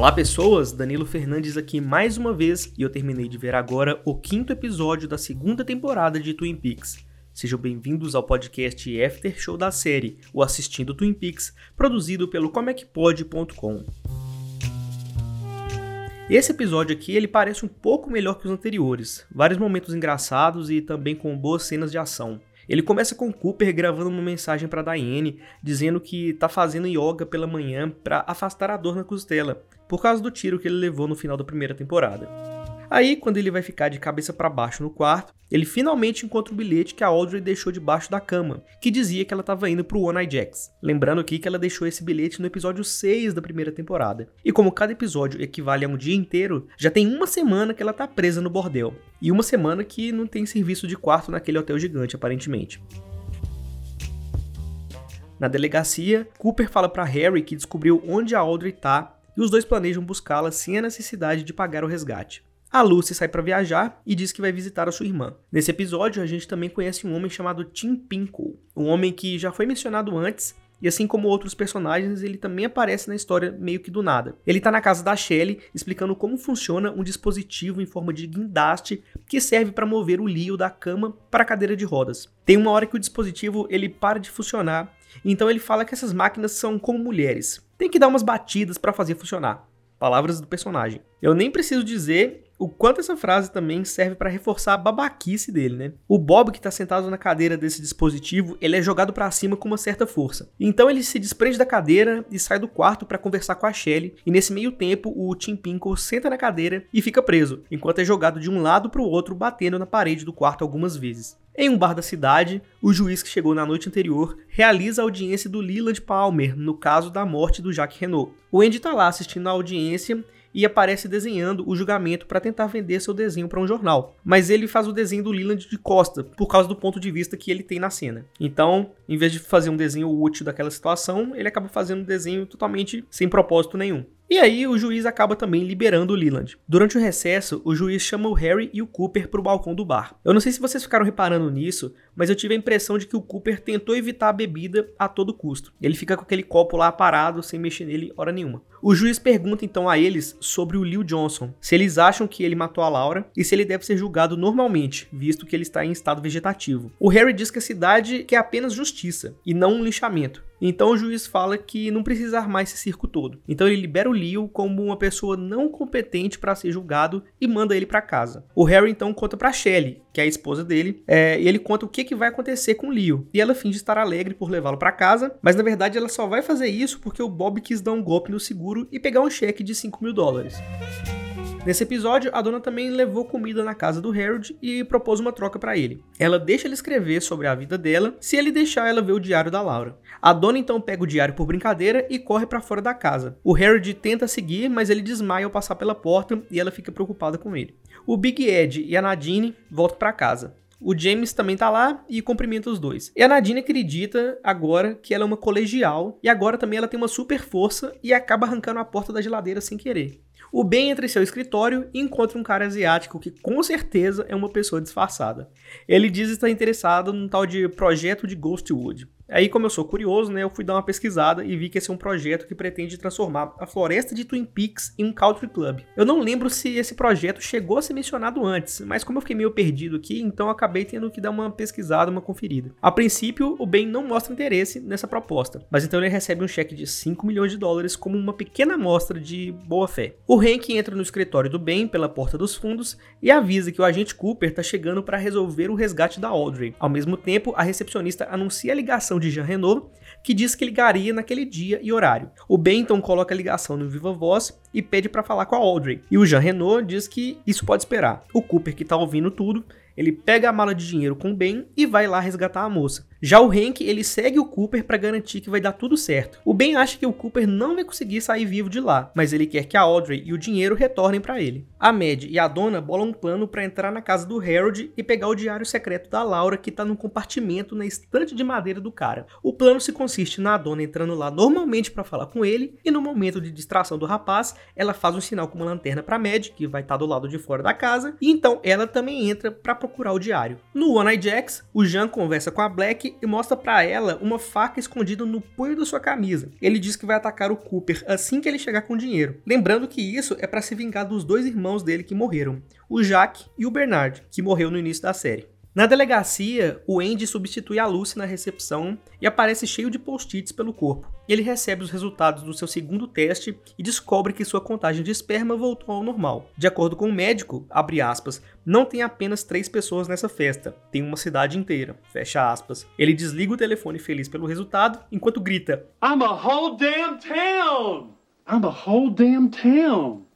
Olá pessoas, Danilo Fernandes aqui mais uma vez e eu terminei de ver agora o quinto episódio da segunda temporada de Twin Peaks. Sejam bem-vindos ao podcast After Show da série, o Assistindo Twin Peaks, produzido pelo comecpod.com. Esse episódio aqui ele parece um pouco melhor que os anteriores, vários momentos engraçados e também com boas cenas de ação. Ele começa com Cooper gravando uma mensagem para Diane, dizendo que tá fazendo yoga pela manhã para afastar a dor na costela, por causa do tiro que ele levou no final da primeira temporada. Aí, quando ele vai ficar de cabeça para baixo no quarto, ele finalmente encontra o bilhete que a Audrey deixou debaixo da cama, que dizia que ela estava indo pro One Eye Jacks. Lembrando aqui que ela deixou esse bilhete no episódio 6 da primeira temporada. E como cada episódio equivale a um dia inteiro, já tem uma semana que ela tá presa no bordel. E uma semana que não tem serviço de quarto naquele hotel gigante, aparentemente. Na delegacia, Cooper fala para Harry que descobriu onde a Audrey tá e os dois planejam buscá-la sem a necessidade de pagar o resgate. A Lucy sai para viajar e diz que vai visitar a sua irmã. Nesse episódio, a gente também conhece um homem chamado Tim Pinkle, um homem que já foi mencionado antes e assim como outros personagens, ele também aparece na história meio que do nada. Ele tá na casa da Shelley explicando como funciona um dispositivo em forma de guindaste que serve para mover o Leo da cama para a cadeira de rodas. Tem uma hora que o dispositivo ele para de funcionar, então ele fala que essas máquinas são como mulheres. Tem que dar umas batidas para fazer funcionar. Palavras do personagem. Eu nem preciso dizer o quanto essa frase também serve para reforçar a babaquice dele, né? O Bob que está sentado na cadeira desse dispositivo, ele é jogado para cima com uma certa força. Então ele se desprende da cadeira e sai do quarto para conversar com a Shelley, e nesse meio tempo o Tim Pinkle senta na cadeira e fica preso, enquanto é jogado de um lado para o outro, batendo na parede do quarto algumas vezes. Em um bar da cidade, o juiz que chegou na noite anterior realiza a audiência do Leland Palmer no caso da morte do Jacques Renault. O Andy está lá assistindo a audiência e aparece desenhando o julgamento para tentar vender seu desenho para um jornal. Mas ele faz o desenho do Leland de costa, por causa do ponto de vista que ele tem na cena. Então, em vez de fazer um desenho útil daquela situação, ele acaba fazendo um desenho totalmente sem propósito nenhum. E aí o juiz acaba também liberando o Leland. Durante o recesso, o juiz chama o Harry e o Cooper para o balcão do bar. Eu não sei se vocês ficaram reparando nisso, mas eu tive a impressão de que o Cooper tentou evitar a bebida a todo custo. Ele fica com aquele copo lá parado, sem mexer nele hora nenhuma. O juiz pergunta então a eles sobre o Leo Johnson, se eles acham que ele matou a Laura e se ele deve ser julgado normalmente, visto que ele está em estado vegetativo. O Harry diz que a cidade quer apenas justiça e não um lixamento. Então o juiz fala que não precisa armar esse circo todo. Então ele libera o Leo como uma pessoa não competente para ser julgado e manda ele para casa. O Harry então conta para Shelley, que é a esposa dele, é, e ele conta o que, que vai acontecer com o Leo. E ela finge estar alegre por levá-lo para casa, mas na verdade ela só vai fazer isso porque o Bob quis dar um golpe no seguro e pegar um cheque de 5 mil dólares. Nesse episódio, a dona também levou comida na casa do Harold e propôs uma troca para ele. Ela deixa ele escrever sobre a vida dela se ele deixar ela ver o diário da Laura. A dona então pega o diário por brincadeira e corre para fora da casa. O Harold tenta seguir, mas ele desmaia ao passar pela porta e ela fica preocupada com ele. O Big Ed e a Nadine voltam para casa. O James também tá lá e cumprimenta os dois. E a Nadine acredita agora que ela é uma colegial e agora também ela tem uma super força e acaba arrancando a porta da geladeira sem querer. O Ben entra em seu escritório e encontra um cara asiático que com certeza é uma pessoa disfarçada. Ele diz estar interessado num tal de projeto de Ghostwood. Aí, como eu sou curioso, né, eu fui dar uma pesquisada e vi que esse é um projeto que pretende transformar a floresta de Twin Peaks em um country club. Eu não lembro se esse projeto chegou a ser mencionado antes, mas como eu fiquei meio perdido aqui, então acabei tendo que dar uma pesquisada, uma conferida. A princípio, o Ben não mostra interesse nessa proposta, mas então ele recebe um cheque de 5 milhões de dólares como uma pequena amostra de boa fé. O Hank entra no escritório do Ben pela porta dos fundos e avisa que o agente Cooper está chegando para resolver o resgate da Audrey. Ao mesmo tempo, a recepcionista anuncia a ligação de Jean Renault, que diz que ligaria naquele dia e horário. O Ben então coloca a ligação no Viva Voz e pede para falar com a Audrey. E o Jean Renault diz que isso pode esperar. O Cooper, que tá ouvindo tudo, ele pega a mala de dinheiro com o Ben e vai lá resgatar a moça. Já o Hank, ele segue o Cooper para garantir que vai dar tudo certo. O Ben acha que o Cooper não vai conseguir sair vivo de lá, mas ele quer que a Audrey e o dinheiro retornem para ele. A Mad e a dona bolam um plano para entrar na casa do Harold e pegar o diário secreto da Laura que tá num compartimento na estante de madeira do cara. O plano se consiste na dona entrando lá normalmente para falar com ele e no momento de distração do rapaz, ela faz um sinal com uma lanterna para Mad, que vai estar tá do lado de fora da casa, e então ela também entra para procurar o diário. No One Eye Jacks, o Jean conversa com a Black e mostra para ela uma faca escondida no punho da sua camisa. Ele diz que vai atacar o Cooper assim que ele chegar com dinheiro. Lembrando que isso é para se vingar dos dois irmãos dele que morreram, o Jack e o Bernard, que morreu no início da série. Na delegacia, o Andy substitui a Lucy na recepção e aparece cheio de post-its pelo corpo. Ele recebe os resultados do seu segundo teste e descobre que sua contagem de esperma voltou ao normal. De acordo com o médico, aspas, não tem apenas três pessoas nessa festa, tem uma cidade inteira, fecha aspas. Ele desliga o telefone feliz pelo resultado, enquanto grita: I'm a whole damn town! I'm a whole damn town!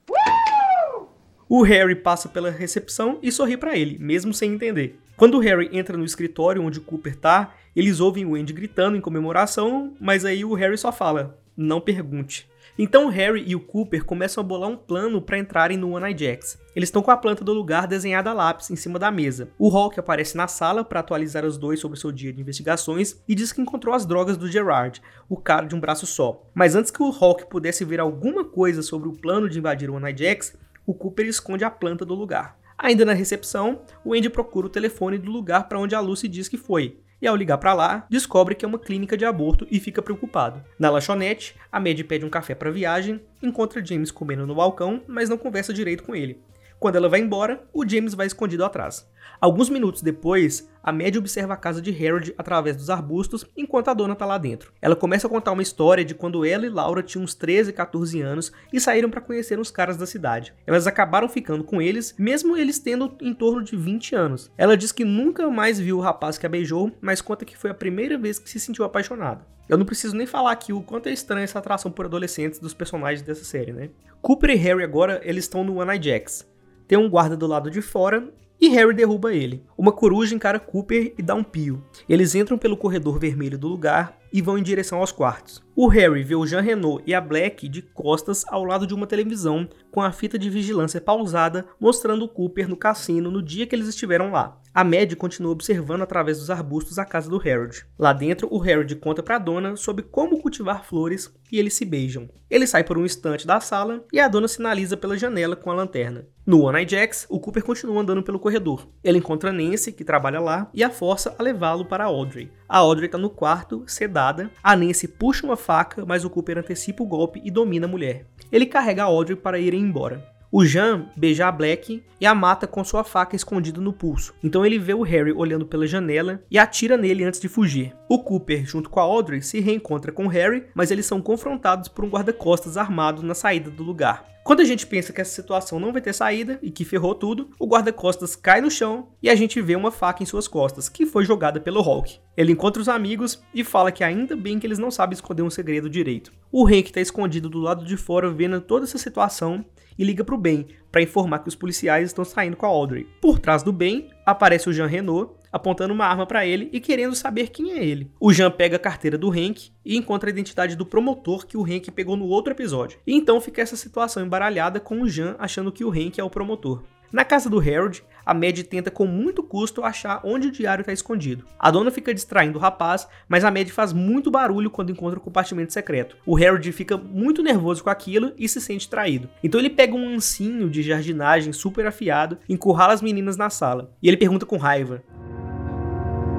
O Harry passa pela recepção e sorri para ele, mesmo sem entender. Quando o Harry entra no escritório onde Cooper tá, eles ouvem o Andy gritando em comemoração, mas aí o Harry só fala: "Não pergunte". Então Harry e o Cooper começam a bolar um plano para entrarem no One Eye Jacks. Eles estão com a planta do lugar desenhada a lápis em cima da mesa. O Hulk aparece na sala para atualizar os dois sobre seu dia de investigações e diz que encontrou as drogas do Gerard, o cara de um braço só. Mas antes que o Hulk pudesse ver alguma coisa sobre o plano de invadir o One Eye Jacks, o Cooper esconde a planta do lugar. Ainda na recepção, o Andy procura o telefone do lugar para onde a Lucy diz que foi, e ao ligar para lá, descobre que é uma clínica de aborto e fica preocupado. Na lanchonete, a Mad pede um café para viagem, encontra James comendo no balcão, mas não conversa direito com ele. Quando ela vai embora, o James vai escondido atrás. Alguns minutos depois, a Maddie observa a casa de Harold através dos arbustos enquanto a dona está lá dentro. Ela começa a contar uma história de quando ela e Laura tinham uns 13, 14 anos e saíram para conhecer os caras da cidade. Elas acabaram ficando com eles, mesmo eles tendo em torno de 20 anos. Ela diz que nunca mais viu o rapaz que a beijou, mas conta que foi a primeira vez que se sentiu apaixonada. Eu não preciso nem falar aqui o quanto é estranha essa atração por adolescentes dos personagens dessa série, né? Cooper e Harry agora eles estão no Jacks. Tem um guarda do lado de fora e Harry derruba ele. Uma coruja encara Cooper e dá um pio. Eles entram pelo corredor vermelho do lugar e vão em direção aos quartos. O Harry vê o Jean Renault e a Black de costas ao lado de uma televisão com a fita de vigilância pausada mostrando o Cooper no cassino no dia que eles estiveram lá. A Mad continua observando através dos arbustos a casa do Harold. Lá dentro, o Harold conta para a dona sobre como cultivar flores e eles se beijam. Ele sai por um instante da sala e a dona sinaliza pela janela com a lanterna. No One Eye Jacks, o Cooper continua andando pelo corredor. Ele encontra Nancy, que trabalha lá, e a força a levá-lo para Audrey. A Audrey está no quarto, sedada. A Nancy puxa uma faca, mas o Cooper antecipa o golpe e domina a mulher. Ele carrega a Audrey para irem embora. O Jean beija a Black e a mata com sua faca escondida no pulso. Então ele vê o Harry olhando pela janela e atira nele antes de fugir. O Cooper, junto com a Audrey, se reencontra com Harry, mas eles são confrontados por um guarda-costas armado na saída do lugar. Quando a gente pensa que essa situação não vai ter saída e que ferrou tudo, o guarda-costas cai no chão e a gente vê uma faca em suas costas, que foi jogada pelo Hulk. Ele encontra os amigos e fala que ainda bem que eles não sabem esconder um segredo direito. O Hank está escondido do lado de fora vendo toda essa situação e liga pro Ben para informar que os policiais estão saindo com a Audrey. Por trás do Ben aparece o Jean Renault apontando uma arma para ele e querendo saber quem é ele. O Jean pega a carteira do Hank e encontra a identidade do promotor que o Hank pegou no outro episódio. E então fica essa situação embaralhada com o Jean achando que o Hank é o promotor. Na casa do Harold, a Mad tenta com muito custo achar onde o diário está escondido. A dona fica distraindo o rapaz, mas a Mad faz muito barulho quando encontra o compartimento secreto. O Harold fica muito nervoso com aquilo e se sente traído. Então ele pega um ancinho de jardinagem super afiado, encurrala as meninas na sala. E ele pergunta com raiva: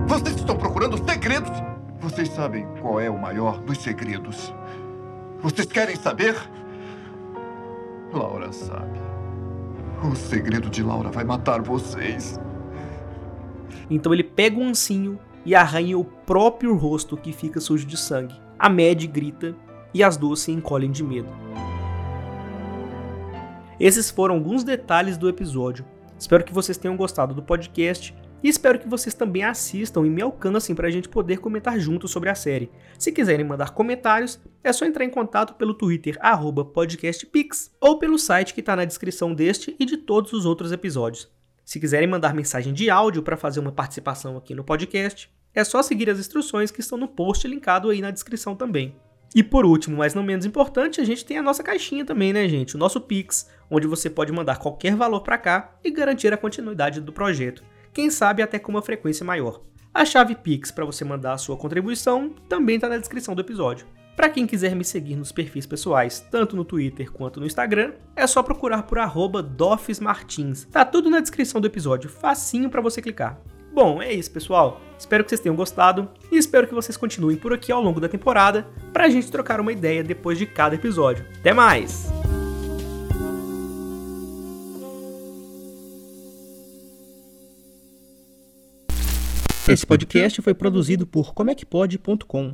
Vocês estão procurando segredos? Vocês sabem qual é o maior dos segredos. Vocês querem saber? Laura sabe. O segredo de Laura vai matar vocês. Então ele pega um ancinho e arranha o próprio rosto que fica sujo de sangue. A Mad grita e as duas se encolhem de medo. Esses foram alguns detalhes do episódio. Espero que vocês tenham gostado do podcast e espero que vocês também assistam e me alcancem para a gente poder comentar juntos sobre a série. Se quiserem mandar comentários, é só entrar em contato pelo Twitter podcastpix ou pelo site que está na descrição deste e de todos os outros episódios. Se quiserem mandar mensagem de áudio para fazer uma participação aqui no podcast, é só seguir as instruções que estão no post linkado aí na descrição também. E por último, mas não menos importante, a gente tem a nossa caixinha também, né, gente? O nosso Pix, onde você pode mandar qualquer valor para cá e garantir a continuidade do projeto quem sabe até com uma frequência maior. A chave Pix para você mandar a sua contribuição também está na descrição do episódio. Para quem quiser me seguir nos perfis pessoais, tanto no Twitter quanto no Instagram, é só procurar por @dofsmartins. Tá tudo na descrição do episódio, facinho para você clicar. Bom, é isso, pessoal. Espero que vocês tenham gostado e espero que vocês continuem por aqui ao longo da temporada pra gente trocar uma ideia depois de cada episódio. Até mais! Esse podcast foi produzido por comecpod.com.